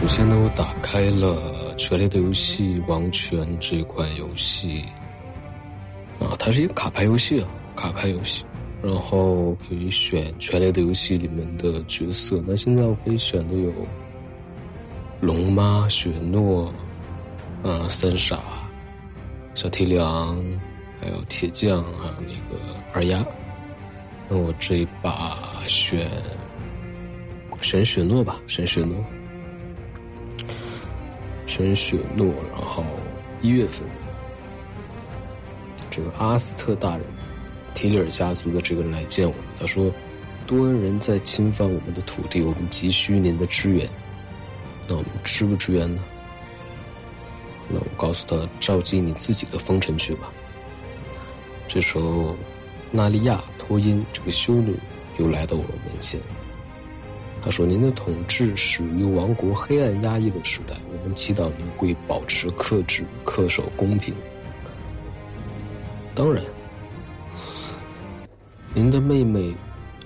首先呢，我打开了《权力的游戏》王权这款游戏，啊，它是一个卡牌游戏啊，卡牌游戏，然后可以选《权力的游戏》里面的角色。那现在我可以选的有龙妈、雪诺，啊，三傻、小提梁，还有铁匠，还有那个二丫。那我这一把选选雪诺吧，选雪诺。选雪诺，然后一月份，这个阿斯特大人，提里尔家族的这个人来见我，他说，多恩人在侵犯我们的土地，我们急需您的支援。那我们支不支援呢？那我告诉他，召集你自己的封臣去吧。这时候，纳利亚托因这个修女又来到我面前。他说：“您的统治始于王国黑暗压抑的时代，我们祈祷您会保持克制、恪守公平。当然，您的妹妹，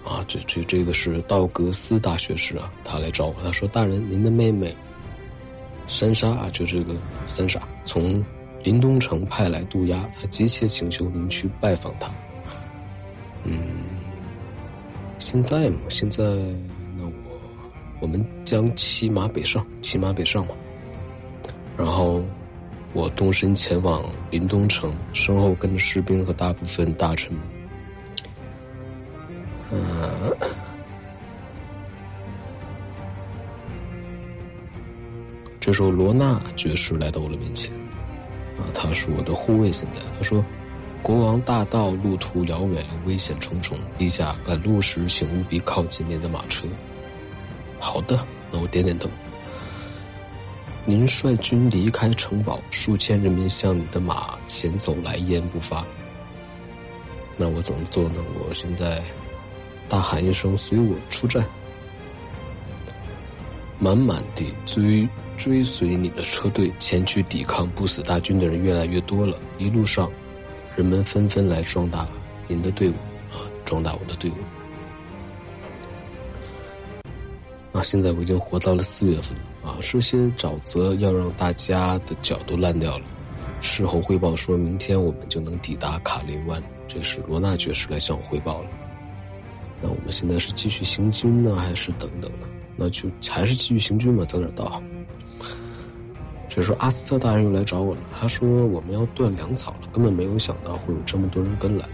啊，这这这个是道格斯大学士啊，他来找我，他说：大人，您的妹妹，三莎啊，就这个三傻，从林东城派来渡鸦，他急切请求您去拜访他。嗯，现在嘛，现在。”我们将骑马北上，骑马北上嘛。然后我动身前往临东城，身后跟着士兵和大部分大臣。嗯，这时候罗纳爵士来到我的面前，啊，他是我的护卫。现在他说：“国王大道路途遥远，危险重重，陛下赶路时请务必靠近您的马车。”好的，那我点点头。您率军离开城堡，数千人民向你的马前走来，一言不发。那我怎么做呢？我现在大喊一声：“随我出战！”满满地追追随你的车队前去抵抗不死大军的人越来越多了。一路上，人们纷纷来壮大您的队伍，啊，壮大我的队伍。啊，现在我已经活到了四月份啊！说些沼泽要让大家的脚都烂掉了。事后汇报说，明天我们就能抵达卡林湾。这是罗纳爵士来向我汇报了。那我们现在是继续行军呢，还是等等呢？那就还是继续行军吧，早点到。这时候阿斯特大人又来找我了，他说我们要断粮草了，根本没有想到会有这么多人跟来。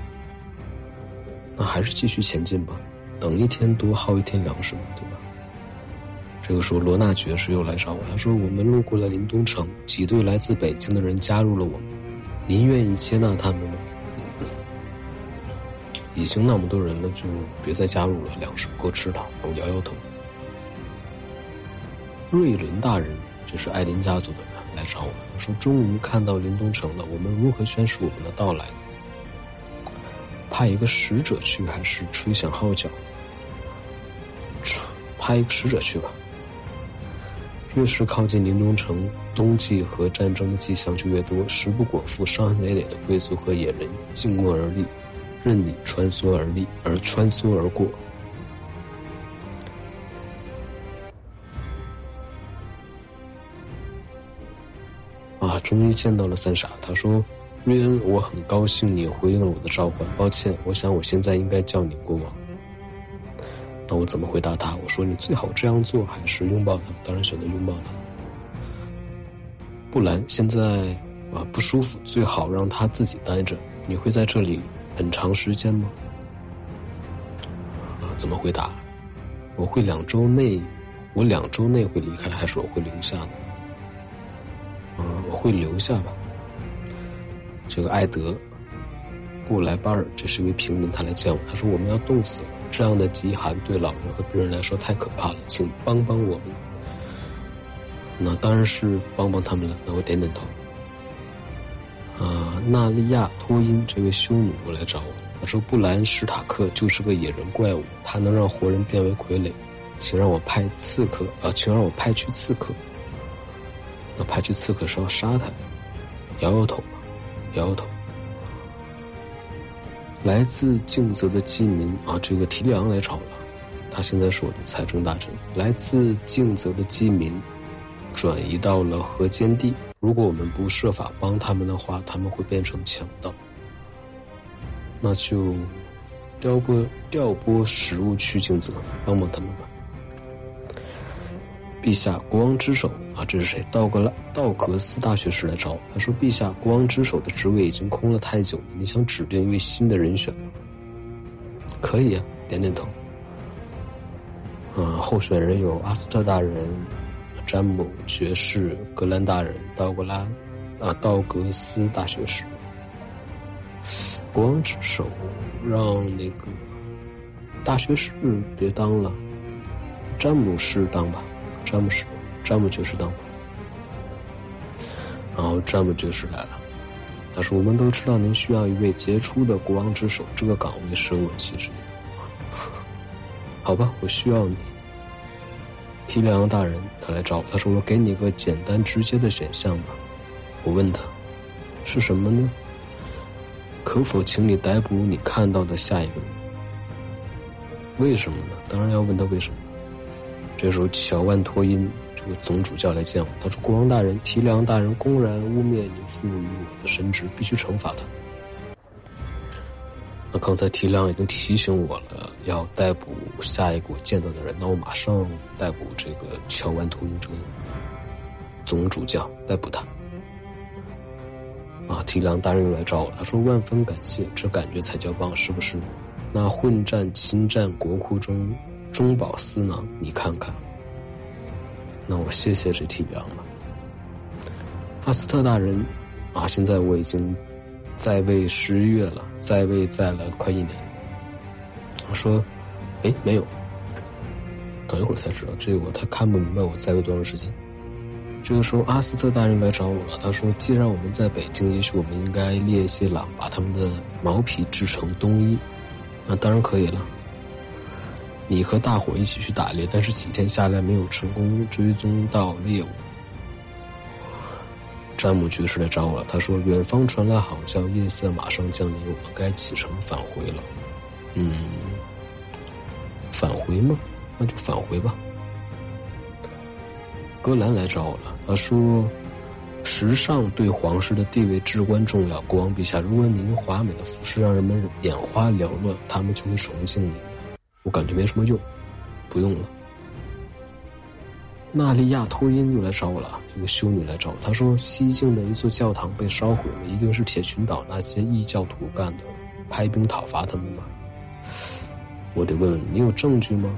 那还是继续前进吧，等一天多耗一天粮食嘛，对吧？这个时候，罗纳爵士又来找我，他说：“我们路过了临东城，几队来自北京的人加入了我们，您愿意接纳他们吗？”已经那么多人了，就别再加入了，粮食不够吃了。我摇摇头。瑞伦大人，这是艾琳家族的人来找我，他说：“终于看到临东城了，我们如何宣示我们的到来？派一个使者去，还是吹响号角？派一个使者去吧。”越是靠近临东城，冬季和战争的迹象就越多。食不果腹、伤痕累累的贵族和野人静默而立，任你穿梭而立，而穿梭而过。啊，终于见到了三傻。他说：“瑞恩，我很高兴你回应了我的召唤。抱歉，我想我现在应该叫你国王。”那我怎么回答他？我说你最好这样做，还是拥抱他？当然选择拥抱他。布兰现在啊不舒服，最好让他自己待着。你会在这里很长时间吗？啊，怎么回答？我会两周内，我两周内会离开，还是我会留下呢？嗯，我会留下吧。这个艾德布莱巴尔，这是一位平民，他来见我，他说我们要冻死了。这样的极寒对老人和病人来说太可怕了，请帮帮我们。那当然是帮帮他们了。那我点点头。啊，纳利亚托因这位修女过来找我，她说布兰史塔克就是个野人怪物，他能让活人变为傀儡，请让我派刺客啊，请让我派去刺客。那派去刺客是要杀他？摇摇头，摇摇头。来自静泽的饥民啊，这个提利昂来炒了，他现在是我的财政大臣。来自静泽的饥民，转移到了河间地。如果我们不设法帮他们的话，他们会变成强盗。那就调拨调拨食物去镜泽，帮帮他们吧。陛下，国王之首啊，这是谁？道格拉道格斯大学士来找，他说：“陛下，国王之首的职位已经空了太久，你想指定一位新的人选吗？”可以啊，点点头。嗯，候选人有阿斯特大人、詹姆爵士、格兰大人、道格拉啊道格斯大学士。国王之首让那个大学士别当了，詹姆士当吧。詹姆士，詹姆爵士当吧。然后詹姆爵士来了，他说：“我们都知道您需要一位杰出的国王之首，这个岗位生我其实。好吧，我需要你。”提里昂大人他来找我，他说：“我给你个简单直接的选项吧。”我问他：“是什么呢？可否请你逮捕你看到的下一个人？为什么呢？当然要问他为什么。”这时候，乔万托因这个总主教来见我。他说：“国王大人，提梁大人公然污蔑你赋予我的神职，必须惩罚他。”那刚才提梁已经提醒我了，要逮捕下一个我见到的人。那我马上逮捕这个乔万托因这个总主教，逮捕他。啊，提梁大人又来找我，他说：“万分感谢，这感觉才叫棒，是不是？”那混战侵占国库中。中饱私囊，你看看。那我谢谢这体谅了。阿斯特大人，啊，现在我已经在位十月了，在位在了快一年。我说，哎，没有。等一会儿才知道，这个我他看不明白我在位多长时间。这个时候，阿斯特大人来找我了。他说：“既然我们在北京，也许我们应该猎一些狼，把他们的毛皮制成冬衣。那当然可以了。”你和大伙一起去打猎，但是几天下来没有成功追踪到猎物。詹姆爵士来找我了，他说：“远方传来好叫夜色马上降临，我们该启程返回了。”嗯，返回吗？那就返回吧。格兰来找我了，他说：“时尚对皇室的地位至关重要，国王陛下，如果您华美的服饰让人们眼花缭乱，他们就会崇敬你。”我感觉没什么用，不用了。纳利亚托因又来找我了，一个修女来找我。她说西境的一座教堂被烧毁了，一定是铁群岛那些异教徒干的，派兵讨伐他们吧。我得问你有证据吗？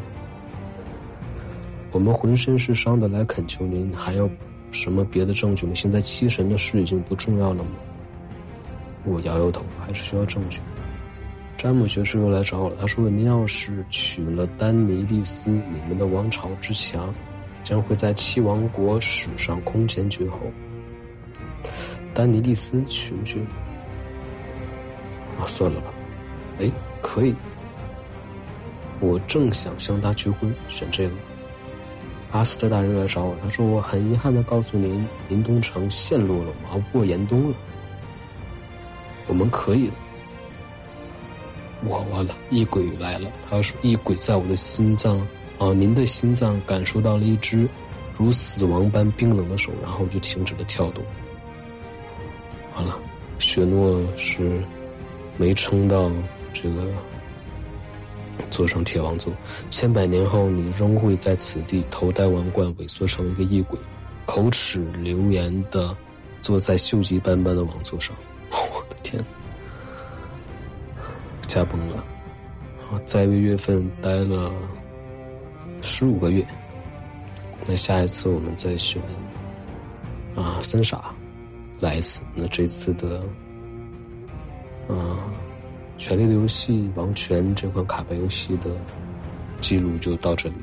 我们浑身是伤的来恳求您，还要什么别的证据吗？现在七神的事已经不重要了吗？我摇摇头，还是需要证据。詹姆学士又来找我了。他说：“您要是娶了丹尼利斯，你们的王朝之强，将会在七王国史上空前绝后。”丹尼利斯取不取？啊，算了吧。哎，可以。我正想向他求婚，选这个。阿斯特大人来找我，他说：“我很遗憾的告诉您，林东城陷落了，熬不过严冬了。我们可以。”我完了，异鬼来了。他说：“异鬼在我的心脏，啊，您的心脏感受到了一只如死亡般冰冷的手，然后就停止了跳动。完了，雪诺是没撑到这个坐上铁王座。千百年后，你仍会在此地头戴王冠，萎缩成一个异鬼，口齿流言的坐在锈迹斑斑的王座上。驾崩了，在一个月份待了十五个月。那下一次我们再选啊，三傻来一次。那这次的啊，《权力的游戏》王权这款卡牌游戏的记录就到这里。